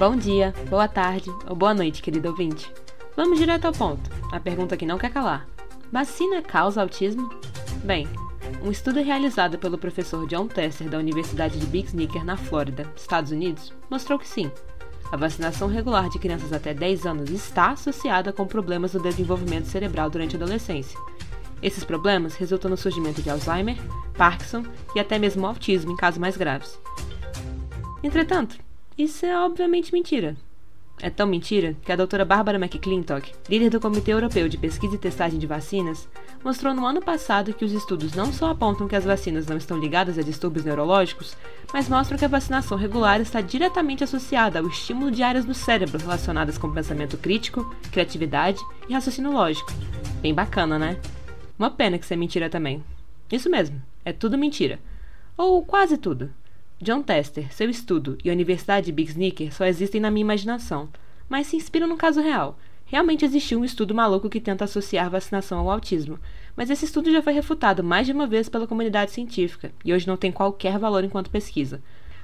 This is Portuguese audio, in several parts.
Bom dia, boa tarde ou boa noite, querido ouvinte. Vamos direto ao ponto. A pergunta que não quer calar: Vacina causa autismo? Bem, um estudo realizado pelo professor John Tesser da Universidade de Big Sneaker na Flórida, Estados Unidos, mostrou que sim. A vacinação regular de crianças até 10 anos está associada com problemas no desenvolvimento cerebral durante a adolescência. Esses problemas resultam no surgimento de Alzheimer, Parkinson e até mesmo autismo em casos mais graves. Entretanto, isso é obviamente mentira. É tão mentira que a doutora Barbara McClintock, líder do Comitê Europeu de Pesquisa e Testagem de Vacinas, mostrou no ano passado que os estudos não só apontam que as vacinas não estão ligadas a distúrbios neurológicos, mas mostram que a vacinação regular está diretamente associada ao estímulo de áreas do cérebro relacionadas com pensamento crítico, criatividade e raciocínio lógico. Bem bacana, né? Uma pena que isso é mentira também. Isso mesmo, é tudo mentira. Ou quase tudo. John Tester, seu estudo e a Universidade de Big Sneaker só existem na minha imaginação, mas se inspiram num caso real. Realmente existiu um estudo maluco que tenta associar vacinação ao autismo, mas esse estudo já foi refutado mais de uma vez pela comunidade científica e hoje não tem qualquer valor enquanto pesquisa.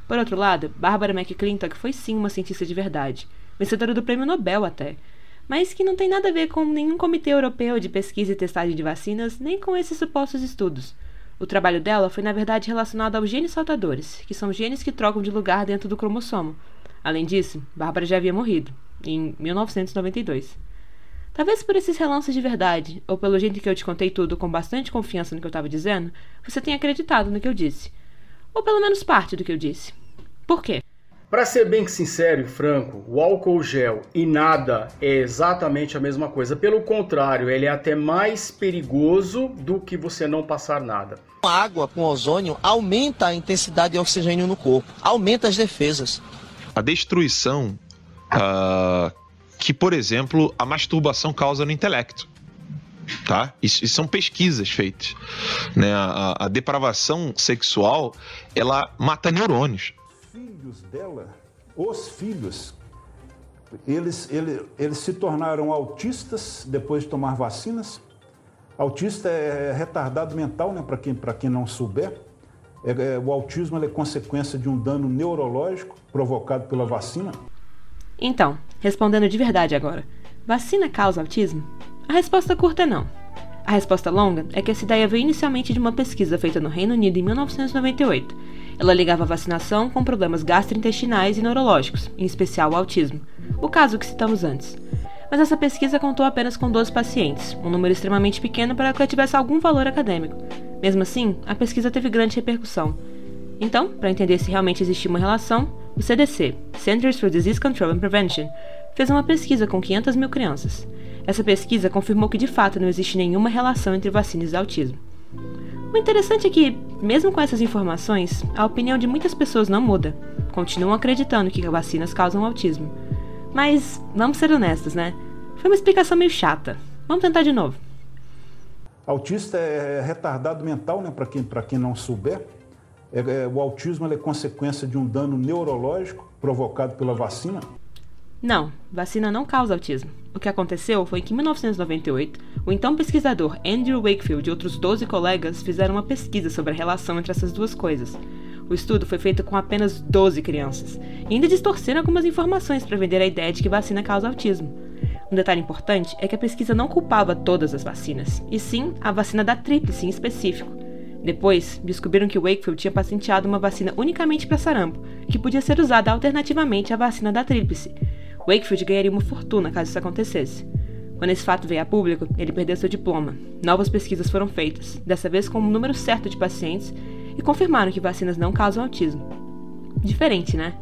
Por outro lado, Barbara McClintock foi sim uma cientista de verdade, vencedora do prêmio Nobel até, mas que não tem nada a ver com nenhum comitê europeu de pesquisa e testagem de vacinas, nem com esses supostos estudos. O trabalho dela foi, na verdade, relacionado aos genes saltadores, que são genes que trocam de lugar dentro do cromossomo. Além disso, Bárbara já havia morrido, em 1992. Talvez por esses relances de verdade, ou pelo jeito que eu te contei tudo com bastante confiança no que eu estava dizendo, você tenha acreditado no que eu disse. Ou pelo menos parte do que eu disse. Por quê? Para ser bem sincero e franco, o álcool gel e nada é exatamente a mesma coisa. Pelo contrário, ele é até mais perigoso do que você não passar nada. A água com ozônio aumenta a intensidade de oxigênio no corpo, aumenta as defesas. A destruição uh, que, por exemplo, a masturbação causa no intelecto. Tá? Isso, isso são pesquisas feitas. Né? A, a depravação sexual ela mata neurônios filhos dela, os filhos, eles, eles, eles se tornaram autistas depois de tomar vacinas. Autista é retardado mental, né, para quem, quem não souber. É, é, o autismo é consequência de um dano neurológico provocado pela vacina. Então, respondendo de verdade agora, vacina causa autismo? A resposta curta é não. A resposta longa é que essa ideia veio inicialmente de uma pesquisa feita no Reino Unido em 1998 ela ligava a vacinação com problemas gastrointestinais e neurológicos, em especial o autismo, o caso que citamos antes. Mas essa pesquisa contou apenas com 12 pacientes, um número extremamente pequeno para que ela tivesse algum valor acadêmico. Mesmo assim, a pesquisa teve grande repercussão. Então, para entender se realmente existia uma relação, o CDC, Centers for Disease Control and Prevention, fez uma pesquisa com 500 mil crianças. Essa pesquisa confirmou que de fato não existe nenhuma relação entre vacinas e autismo. O interessante é que, mesmo com essas informações, a opinião de muitas pessoas não muda. Continuam acreditando que vacinas causam autismo. Mas, vamos ser honestos, né? Foi uma explicação meio chata. Vamos tentar de novo. Autista é retardado mental, né? Para quem, quem não souber. É, é, o autismo é consequência de um dano neurológico provocado pela vacina. Não, vacina não causa autismo. O que aconteceu foi que em 1998, o então pesquisador Andrew Wakefield e outros 12 colegas fizeram uma pesquisa sobre a relação entre essas duas coisas. O estudo foi feito com apenas 12 crianças, e ainda distorceram algumas informações para vender a ideia de que vacina causa autismo. Um detalhe importante é que a pesquisa não culpava todas as vacinas, e sim a vacina da tríplice em específico. Depois, descobriram que Wakefield tinha patenteado uma vacina unicamente para sarampo, que podia ser usada alternativamente à vacina da tríplice, Wakefield ganharia uma fortuna caso isso acontecesse. Quando esse fato veio a público, ele perdeu seu diploma. Novas pesquisas foram feitas, dessa vez com um número certo de pacientes, e confirmaram que vacinas não causam autismo. Diferente, né?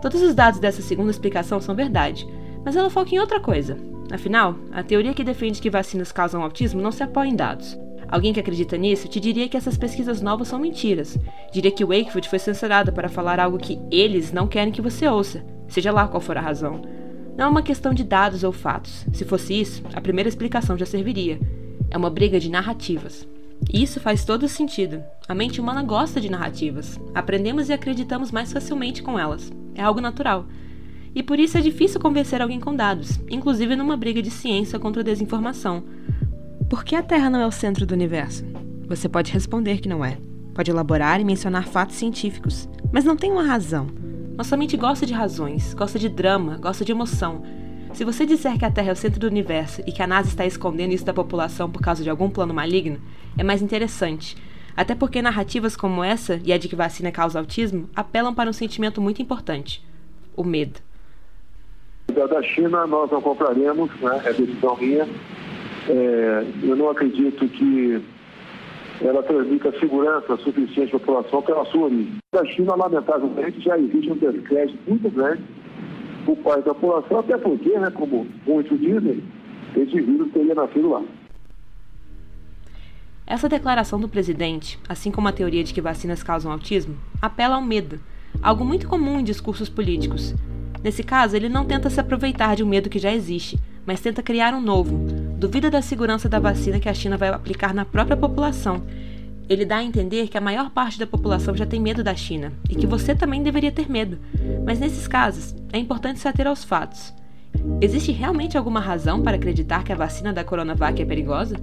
Todos os dados dessa segunda explicação são verdade, mas ela foca em outra coisa. Afinal, a teoria que defende que vacinas causam autismo não se apoia em dados. Alguém que acredita nisso te diria que essas pesquisas novas são mentiras. Diria que Wakefield foi censurada para falar algo que eles não querem que você ouça, seja lá qual for a razão. Não é uma questão de dados ou fatos. Se fosse isso, a primeira explicação já serviria. É uma briga de narrativas. E isso faz todo sentido. A mente humana gosta de narrativas. Aprendemos e acreditamos mais facilmente com elas. É algo natural. E por isso é difícil convencer alguém com dados, inclusive numa briga de ciência contra desinformação. Por que a Terra não é o centro do universo? Você pode responder que não é. Pode elaborar e mencionar fatos científicos, mas não tem uma razão. Nossa mente gosta de razões, gosta de drama, gosta de emoção. Se você disser que a Terra é o centro do universo e que a NASA está escondendo isso da população por causa de algum plano maligno, é mais interessante. Até porque narrativas como essa e a de que vacina causa autismo apelam para um sentimento muito importante: o medo. Da China nós não compraremos, né? é decisão minha. É, eu não acredito que ela transmita segurança suficiente à população pela sua origem. Da China, lamentavelmente, já existe um descrédito muito grande por parte da população, até porque, né, como muitos dizem, esse vírus teria nascido lá. Essa declaração do presidente, assim como a teoria de que vacinas causam autismo, apela ao medo, algo muito comum em discursos políticos. Nesse caso, ele não tenta se aproveitar de um medo que já existe, mas tenta criar um novo. Duvida da segurança da vacina que a China vai aplicar na própria população. Ele dá a entender que a maior parte da população já tem medo da China e que você também deveria ter medo. Mas nesses casos, é importante se ater aos fatos. Existe realmente alguma razão para acreditar que a vacina da Coronavac é perigosa?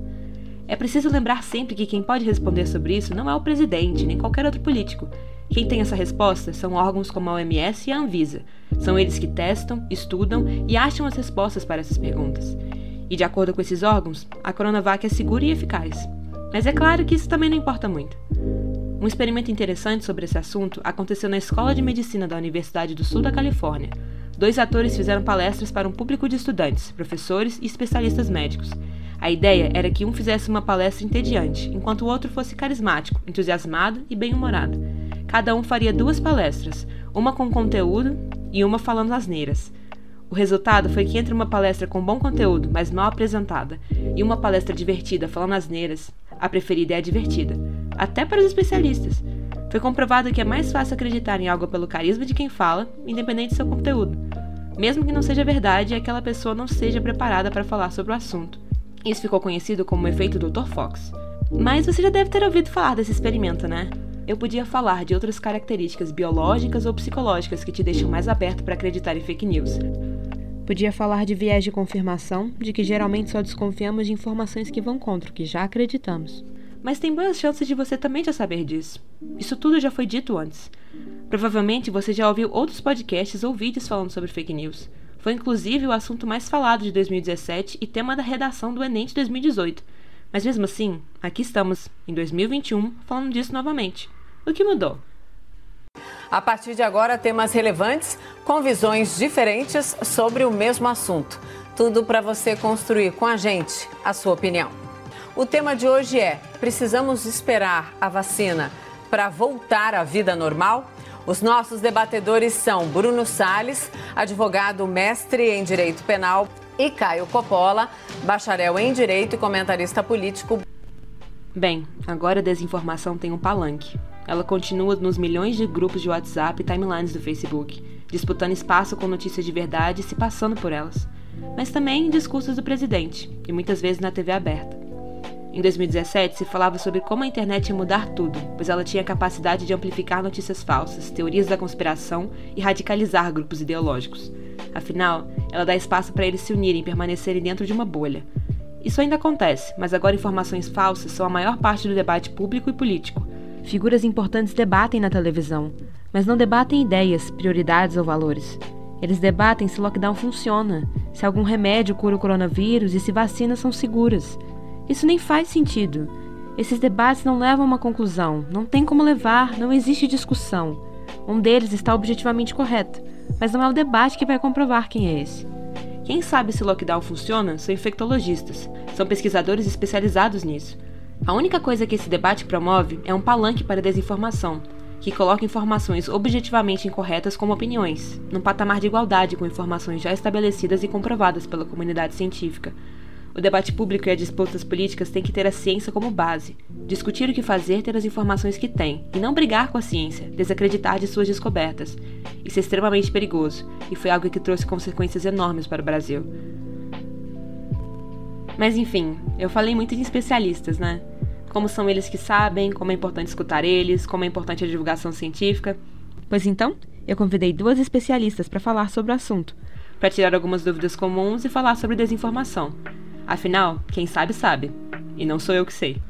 É preciso lembrar sempre que quem pode responder sobre isso não é o presidente, nem qualquer outro político. Quem tem essa resposta são órgãos como a OMS e a Anvisa. São eles que testam, estudam e acham as respostas para essas perguntas. E de acordo com esses órgãos, a Coronavac é segura e eficaz. Mas é claro que isso também não importa muito. Um experimento interessante sobre esse assunto aconteceu na Escola de Medicina da Universidade do Sul da Califórnia. Dois atores fizeram palestras para um público de estudantes, professores e especialistas médicos. A ideia era que um fizesse uma palestra entediante, enquanto o outro fosse carismático, entusiasmado e bem-humorado. Cada um faria duas palestras, uma com conteúdo e uma falando asneiras. O resultado foi que entre uma palestra com bom conteúdo, mas mal apresentada, e uma palestra divertida falando asneiras, a preferida é a divertida, até para os especialistas. Foi comprovado que é mais fácil acreditar em algo pelo carisma de quem fala, independente do seu conteúdo. Mesmo que não seja verdade e aquela pessoa não seja preparada para falar sobre o assunto. Isso ficou conhecido como o efeito Dr. Fox. Mas você já deve ter ouvido falar desse experimento, né? Eu podia falar de outras características biológicas ou psicológicas que te deixam mais aberto para acreditar em fake news. Podia falar de viés de confirmação, de que geralmente só desconfiamos de informações que vão contra o que já acreditamos. Mas tem boas chances de você também já saber disso. Isso tudo já foi dito antes. Provavelmente você já ouviu outros podcasts ou vídeos falando sobre fake news. Foi inclusive o assunto mais falado de 2017 e tema da redação do Enem de 2018. Mas mesmo assim, aqui estamos, em 2021, falando disso novamente. O que mudou? A partir de agora, temas relevantes com visões diferentes sobre o mesmo assunto. Tudo para você construir com a gente a sua opinião. O tema de hoje é: precisamos esperar a vacina para voltar à vida normal? Os nossos debatedores são Bruno Sales, advogado mestre em Direito Penal, e Caio Coppola, bacharel em Direito e comentarista político. Bem, agora a desinformação tem um palanque. Ela continua nos milhões de grupos de WhatsApp e timelines do Facebook, disputando espaço com notícias de verdade e se passando por elas. Mas também em discursos do presidente, e muitas vezes na TV aberta. Em 2017, se falava sobre como a internet ia mudar tudo, pois ela tinha a capacidade de amplificar notícias falsas, teorias da conspiração e radicalizar grupos ideológicos. Afinal, ela dá espaço para eles se unirem e permanecerem dentro de uma bolha. Isso ainda acontece, mas agora informações falsas são a maior parte do debate público e político. Figuras importantes debatem na televisão, mas não debatem ideias, prioridades ou valores. Eles debatem se lockdown funciona, se algum remédio cura o coronavírus e se vacinas são seguras. Isso nem faz sentido. Esses debates não levam a uma conclusão, não tem como levar, não existe discussão. Um deles está objetivamente correto, mas não é o debate que vai comprovar quem é esse. Quem sabe se o lockdown funciona são infectologistas, são pesquisadores especializados nisso. A única coisa que esse debate promove é um palanque para a desinformação, que coloca informações objetivamente incorretas como opiniões, num patamar de igualdade com informações já estabelecidas e comprovadas pela comunidade científica, o debate público e as disputas políticas têm que ter a ciência como base. Discutir o que fazer, ter as informações que tem, e não brigar com a ciência, desacreditar de suas descobertas. Isso é extremamente perigoso, e foi algo que trouxe consequências enormes para o Brasil. Mas enfim, eu falei muito de especialistas, né? Como são eles que sabem, como é importante escutar eles, como é importante a divulgação científica. Pois então, eu convidei duas especialistas para falar sobre o assunto, para tirar algumas dúvidas comuns e falar sobre desinformação. Afinal, quem sabe, sabe. E não sou eu que sei.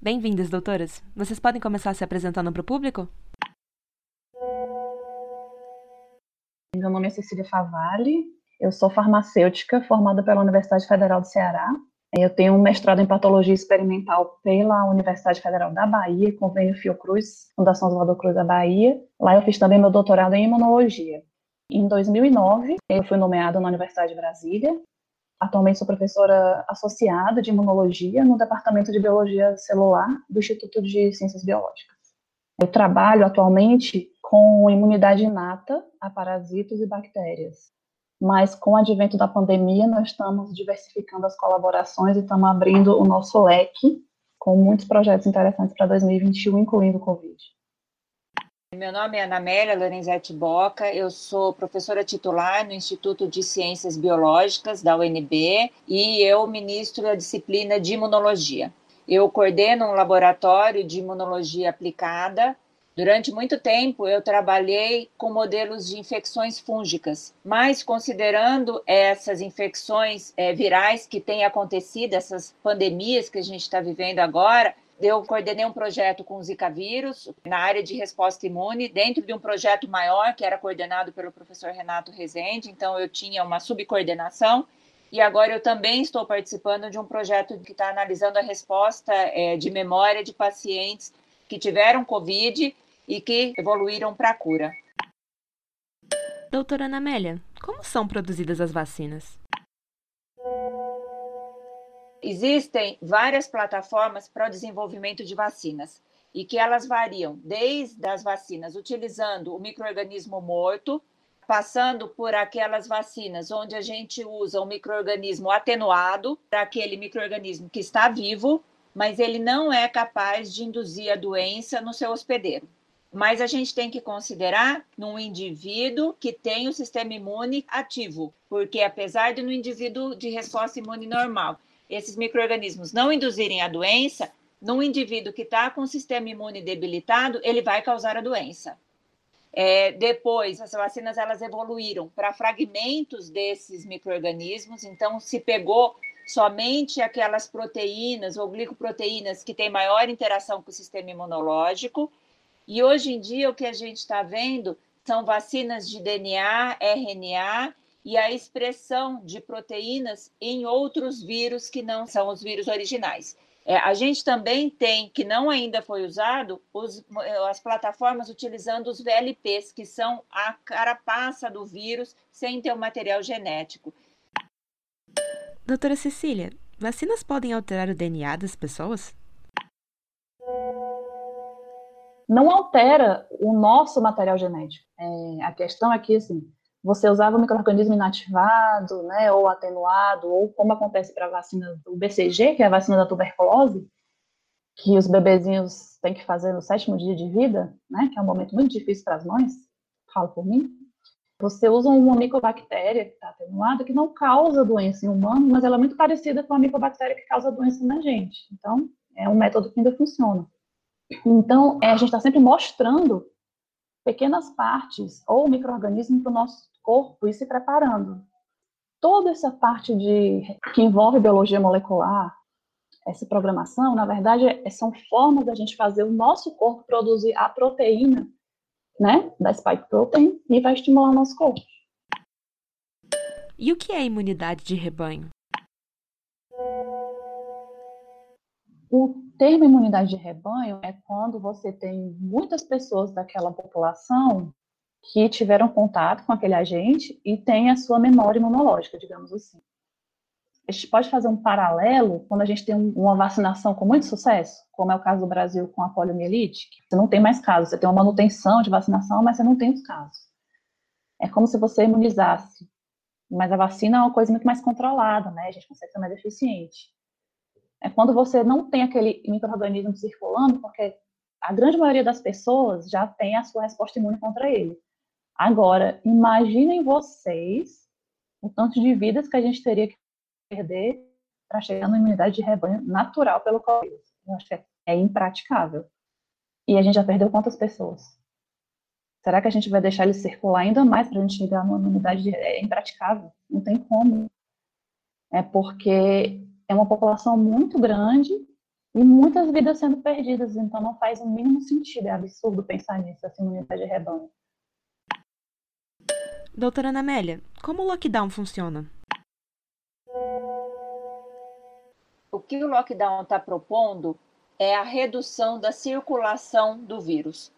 Bem-vindas, doutoras. Vocês podem começar se apresentando para o público? Meu nome é Cecília Favalli, eu sou farmacêutica formada pela Universidade Federal do Ceará. Eu tenho um mestrado em patologia experimental pela Universidade Federal da Bahia, convênio Fiocruz, Fundação Oswaldo Cruz da Bahia. Lá eu fiz também meu doutorado em imunologia. Em 2009, eu fui nomeada na Universidade de Brasília. Atualmente sou professora associada de imunologia no Departamento de Biologia Celular do Instituto de Ciências Biológicas. Eu trabalho atualmente com imunidade inata a parasitos e bactérias mas com o advento da pandemia, nós estamos diversificando as colaborações e estamos abrindo o nosso leque com muitos projetos interessantes para 2021, incluindo o Covid. Meu nome é Anamélia Lorenzetti Boca, eu sou professora titular no Instituto de Ciências Biológicas da UNB e eu ministro a disciplina de imunologia. Eu coordeno um laboratório de imunologia aplicada Durante muito tempo eu trabalhei com modelos de infecções fúngicas, mas considerando essas infecções é, virais que têm acontecido, essas pandemias que a gente está vivendo agora, eu coordenei um projeto com o Zika vírus na área de resposta imune, dentro de um projeto maior que era coordenado pelo professor Renato Rezende, então eu tinha uma subcoordenação. E agora eu também estou participando de um projeto que está analisando a resposta é, de memória de pacientes que tiveram Covid e que evoluíram para a cura. Doutora Anamélia, como são produzidas as vacinas? Existem várias plataformas para o desenvolvimento de vacinas e que elas variam desde as vacinas utilizando o microorganismo morto, passando por aquelas vacinas onde a gente usa o microorganismo atenuado, para aquele microorganismo que está vivo, mas ele não é capaz de induzir a doença no seu hospedeiro mas a gente tem que considerar num indivíduo que tem o sistema imune ativo, porque apesar de no indivíduo de resposta imune normal, esses micro-organismos não induzirem a doença, num indivíduo que está com o sistema imune debilitado, ele vai causar a doença. É, depois, as vacinas elas evoluíram para fragmentos desses micro-organismos, então se pegou somente aquelas proteínas ou glicoproteínas que têm maior interação com o sistema imunológico, e hoje em dia o que a gente está vendo são vacinas de DNA, RNA e a expressão de proteínas em outros vírus que não são os vírus originais. É, a gente também tem, que não ainda foi usado, os, as plataformas utilizando os VLPs, que são a carapaça do vírus sem ter o material genético. Doutora Cecília, vacinas podem alterar o DNA das pessoas? não altera o nosso material genético. É, a questão é que, assim, você usava o microorganismo inativado, né, ou atenuado, ou como acontece para a vacina do BCG, que é a vacina da tuberculose, que os bebezinhos têm que fazer no sétimo dia de vida, né, que é um momento muito difícil para as mães, falo por mim. Você usa uma micobactéria que está atenuada, que não causa doença em humano, mas ela é muito parecida com a micobactéria que causa doença na gente. Então, é um método que ainda funciona. Então, é, a gente está sempre mostrando pequenas partes ou microorganismos para o nosso corpo e se preparando. Toda essa parte de que envolve biologia molecular, essa programação, na verdade, é, são formas da gente fazer o nosso corpo produzir a proteína, né, da spike protein e vai estimular o nosso corpo. E o que é imunidade de rebanho? O termo imunidade de rebanho é quando você tem muitas pessoas daquela população que tiveram contato com aquele agente e tem a sua memória imunológica, digamos assim. A gente pode fazer um paralelo quando a gente tem uma vacinação com muito sucesso, como é o caso do Brasil com a poliomielite, você não tem mais casos, você tem uma manutenção de vacinação, mas você não tem os casos. É como se você imunizasse, mas a vacina é uma coisa muito mais controlada, né? A gente consegue ser mais eficiente é quando você não tem aquele microorganismo circulando, porque a grande maioria das pessoas já tem a sua resposta imune contra ele. Agora, imaginem vocês o tanto de vidas que a gente teria que perder para chegar na imunidade de rebanho natural pelo Covid. Eu acho que é, é impraticável. E a gente já perdeu quantas pessoas? Será que a gente vai deixar ele circular ainda mais para a gente chegar numa imunidade de... É impraticável. Não tem como. É porque é uma população muito grande e muitas vidas sendo perdidas, então não faz o mínimo sentido, é absurdo pensar nisso, essa imunidade de rebanho. Doutora Amélia, como o lockdown funciona? O que o lockdown está propondo é a redução da circulação do vírus.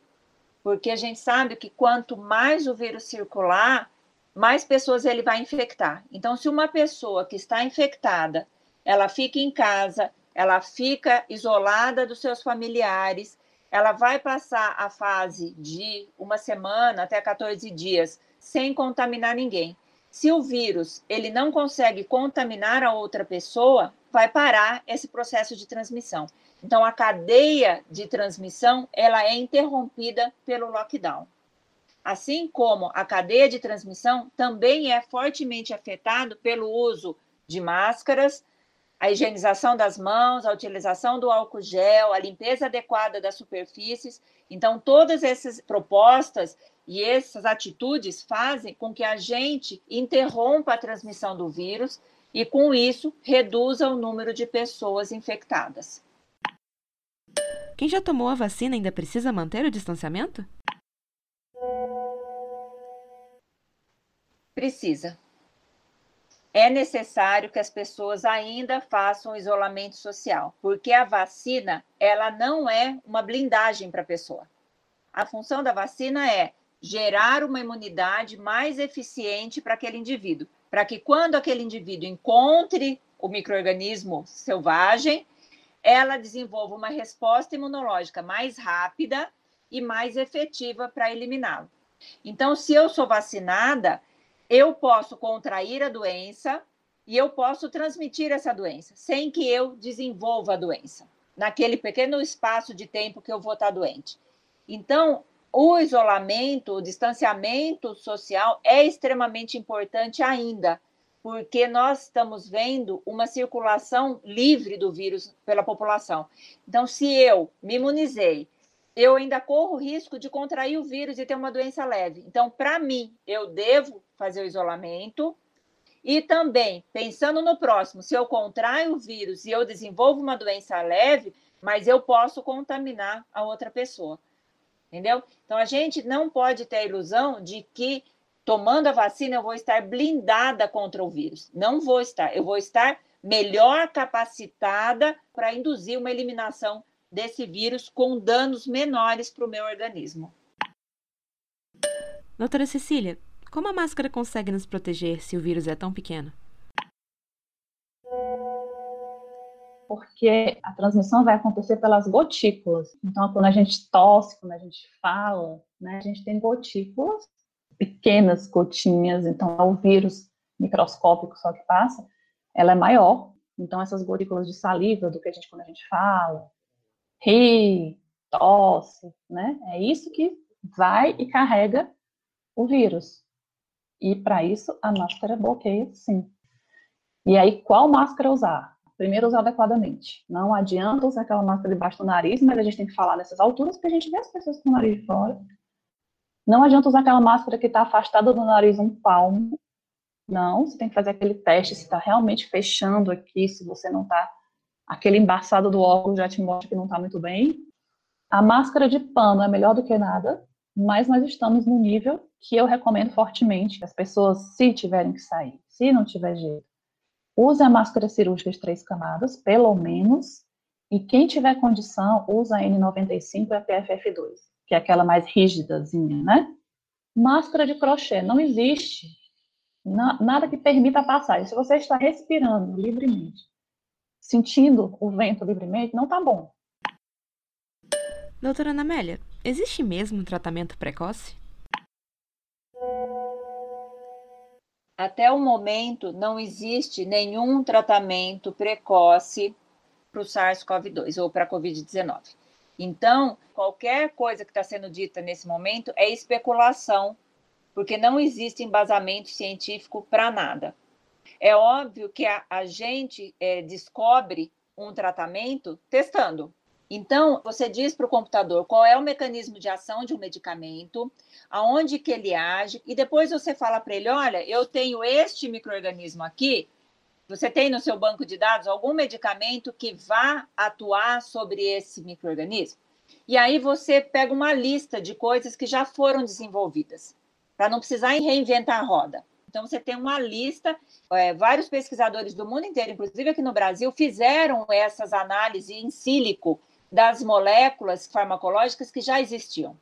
Porque a gente sabe que quanto mais o vírus circular, mais pessoas ele vai infectar. Então, se uma pessoa que está infectada, ela fica em casa, ela fica isolada dos seus familiares, ela vai passar a fase de uma semana até 14 dias sem contaminar ninguém. Se o vírus ele não consegue contaminar a outra pessoa, vai parar esse processo de transmissão. Então a cadeia de transmissão ela é interrompida pelo lockdown. Assim como a cadeia de transmissão também é fortemente afetado pelo uso de máscaras, a higienização das mãos, a utilização do álcool gel, a limpeza adequada das superfícies. Então, todas essas propostas e essas atitudes fazem com que a gente interrompa a transmissão do vírus e, com isso, reduza o número de pessoas infectadas. Quem já tomou a vacina ainda precisa manter o distanciamento? Precisa é necessário que as pessoas ainda façam isolamento social, porque a vacina, ela não é uma blindagem para a pessoa. A função da vacina é gerar uma imunidade mais eficiente para aquele indivíduo, para que quando aquele indivíduo encontre o microorganismo selvagem, ela desenvolva uma resposta imunológica mais rápida e mais efetiva para eliminá-lo. Então, se eu sou vacinada, eu posso contrair a doença e eu posso transmitir essa doença sem que eu desenvolva a doença, naquele pequeno espaço de tempo que eu vou estar doente. Então, o isolamento, o distanciamento social é extremamente importante ainda, porque nós estamos vendo uma circulação livre do vírus pela população. Então, se eu me imunizei, eu ainda corro o risco de contrair o vírus e ter uma doença leve. Então, para mim, eu devo fazer o isolamento. E também, pensando no próximo, se eu contraio o vírus e eu desenvolvo uma doença leve, mas eu posso contaminar a outra pessoa. Entendeu? Então, a gente não pode ter a ilusão de que tomando a vacina eu vou estar blindada contra o vírus. Não vou estar. Eu vou estar melhor capacitada para induzir uma eliminação desse vírus com danos menores para o meu organismo. Doutora Cecília, como a máscara consegue nos proteger se o vírus é tão pequeno? Porque a transmissão vai acontecer pelas gotículas. Então, quando a gente tosse, quando a gente fala, né, a gente tem gotículas, pequenas gotinhas. Então, é o vírus microscópico só que passa, ela é maior. Então, essas gotículas de saliva, do que a gente, quando a gente fala, ri, tosse, né? É isso que vai e carrega o vírus. E para isso a máscara bloqueia sim. E aí, qual máscara usar? Primeiro, usar adequadamente. Não adianta usar aquela máscara debaixo do nariz, mas a gente tem que falar nessas alturas, porque a gente vê as pessoas com o nariz de fora. Não adianta usar aquela máscara que está afastada do nariz um palmo. Não, você tem que fazer aquele teste se está realmente fechando aqui, se você não está aquele embaçado do óculos já te mostra que não está muito bem. A máscara de pano é melhor do que nada, mas nós estamos no nível que eu recomendo fortemente que as pessoas, se tiverem que sair, se não tiver jeito, use a máscara cirúrgica de três camadas, pelo menos, e quem tiver condição, usa a N95 e a PFF2, que é aquela mais rígidazinha, né? Máscara de crochê, não existe nada que permita passar. E se você está respirando livremente, sentindo o vento livremente, não tá bom. Doutora Anamélia, existe mesmo um tratamento precoce? Até o momento, não existe nenhum tratamento precoce para o SARS-CoV-2 ou para a Covid-19. Então, qualquer coisa que está sendo dita nesse momento é especulação, porque não existe embasamento científico para nada. É óbvio que a, a gente é, descobre um tratamento testando. Então, você diz para o computador qual é o mecanismo de ação de um medicamento, aonde que ele age, e depois você fala para ele, olha, eu tenho este microorganismo aqui, você tem no seu banco de dados algum medicamento que vá atuar sobre esse microorganismo? E aí você pega uma lista de coisas que já foram desenvolvidas para não precisar reinventar a roda. Então, você tem uma lista, é, vários pesquisadores do mundo inteiro, inclusive aqui no Brasil, fizeram essas análises em sílico das moléculas farmacológicas que já existiam.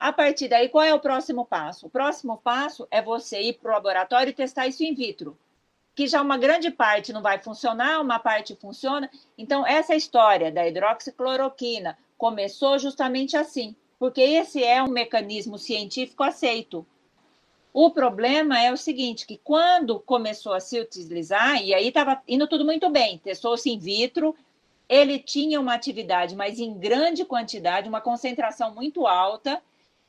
A partir daí, qual é o próximo passo? O próximo passo é você ir para o laboratório e testar isso in vitro, que já uma grande parte não vai funcionar, uma parte funciona. Então, essa história da hidroxicloroquina começou justamente assim, porque esse é um mecanismo científico aceito. O problema é o seguinte, que quando começou a se utilizar, e aí estava indo tudo muito bem, testou-se in vitro, ele tinha uma atividade, mas em grande quantidade, uma concentração muito alta,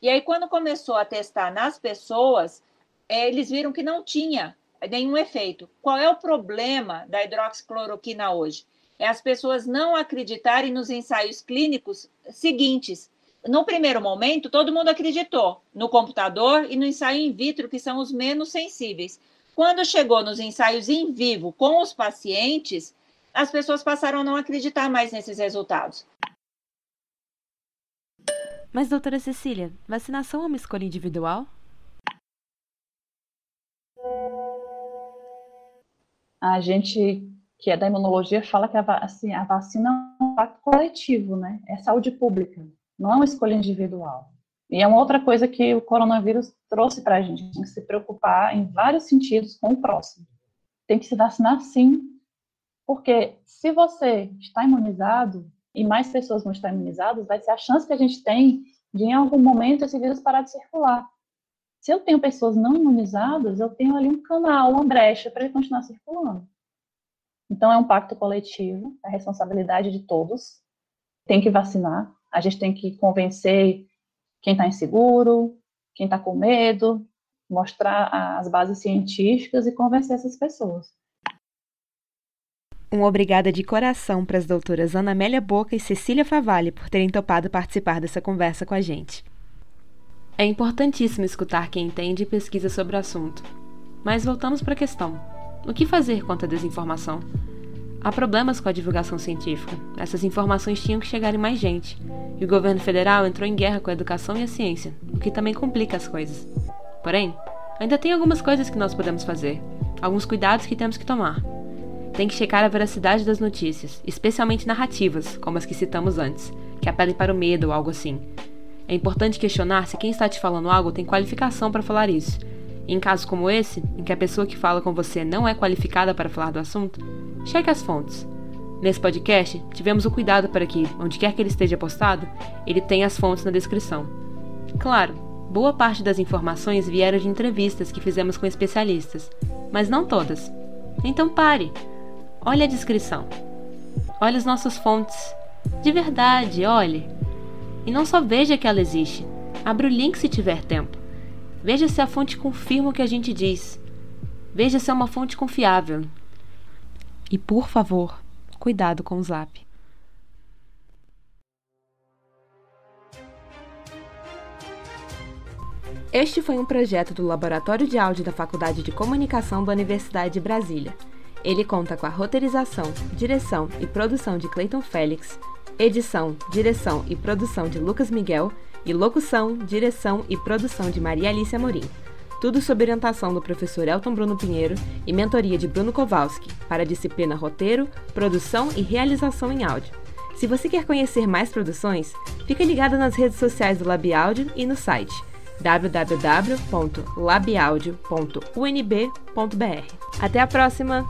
e aí quando começou a testar nas pessoas, é, eles viram que não tinha nenhum efeito. Qual é o problema da hidroxicloroquina hoje? É as pessoas não acreditarem nos ensaios clínicos seguintes, no primeiro momento, todo mundo acreditou no computador e no ensaio in vitro, que são os menos sensíveis. Quando chegou nos ensaios em vivo com os pacientes, as pessoas passaram a não acreditar mais nesses resultados. Mas, doutora Cecília, vacinação é uma escolha individual? A gente que é da imunologia fala que a, assim, a vacina é um impacto coletivo, né? É saúde pública não é uma escolha individual. E é uma outra coisa que o coronavírus trouxe para a gente, a gente tem que se preocupar em vários sentidos com o próximo. Tem que se vacinar sim, porque se você está imunizado e mais pessoas vão estar imunizadas, vai ser a chance que a gente tem de em algum momento esse vírus parar de circular. Se eu tenho pessoas não imunizadas, eu tenho ali um canal, uma brecha para ele continuar circulando. Então é um pacto coletivo, é responsabilidade de todos. Tem que vacinar, a gente tem que convencer quem está inseguro, quem está com medo, mostrar as bases científicas e convencer essas pessoas. Um obrigada de coração para as doutoras Ana Amélia Boca e Cecília Favalli por terem topado participar dessa conversa com a gente. É importantíssimo escutar quem entende e pesquisa sobre o assunto. Mas voltamos para a questão: o que fazer contra a desinformação? Há problemas com a divulgação científica. Essas informações tinham que chegar em mais gente. E o governo federal entrou em guerra com a educação e a ciência, o que também complica as coisas. Porém, ainda tem algumas coisas que nós podemos fazer, alguns cuidados que temos que tomar. Tem que checar a veracidade das notícias, especialmente narrativas, como as que citamos antes, que apelem para o medo ou algo assim. É importante questionar se quem está te falando algo tem qualificação para falar isso em casos como esse, em que a pessoa que fala com você não é qualificada para falar do assunto, cheque as fontes. Nesse podcast, tivemos o cuidado para que, onde quer que ele esteja postado, ele tenha as fontes na descrição. Claro, boa parte das informações vieram de entrevistas que fizemos com especialistas, mas não todas. Então pare, olhe a descrição, olhe as nossas fontes. De verdade, olhe. E não só veja que ela existe, abra o link se tiver tempo. Veja se a fonte confirma o que a gente diz. Veja se é uma fonte confiável. E por favor, cuidado com o zap. Este foi um projeto do Laboratório de Áudio da Faculdade de Comunicação da Universidade de Brasília. Ele conta com a roteirização, direção e produção de Clayton Félix, edição, direção e produção de Lucas Miguel e locução, direção e produção de Maria Alice Amorim. Tudo sob orientação do professor Elton Bruno Pinheiro e mentoria de Bruno Kowalski para a disciplina Roteiro, Produção e Realização em Áudio. Se você quer conhecer mais produções, fica ligado nas redes sociais do Labiaudio e no site www.labiaudio.unb.br. Até a próxima!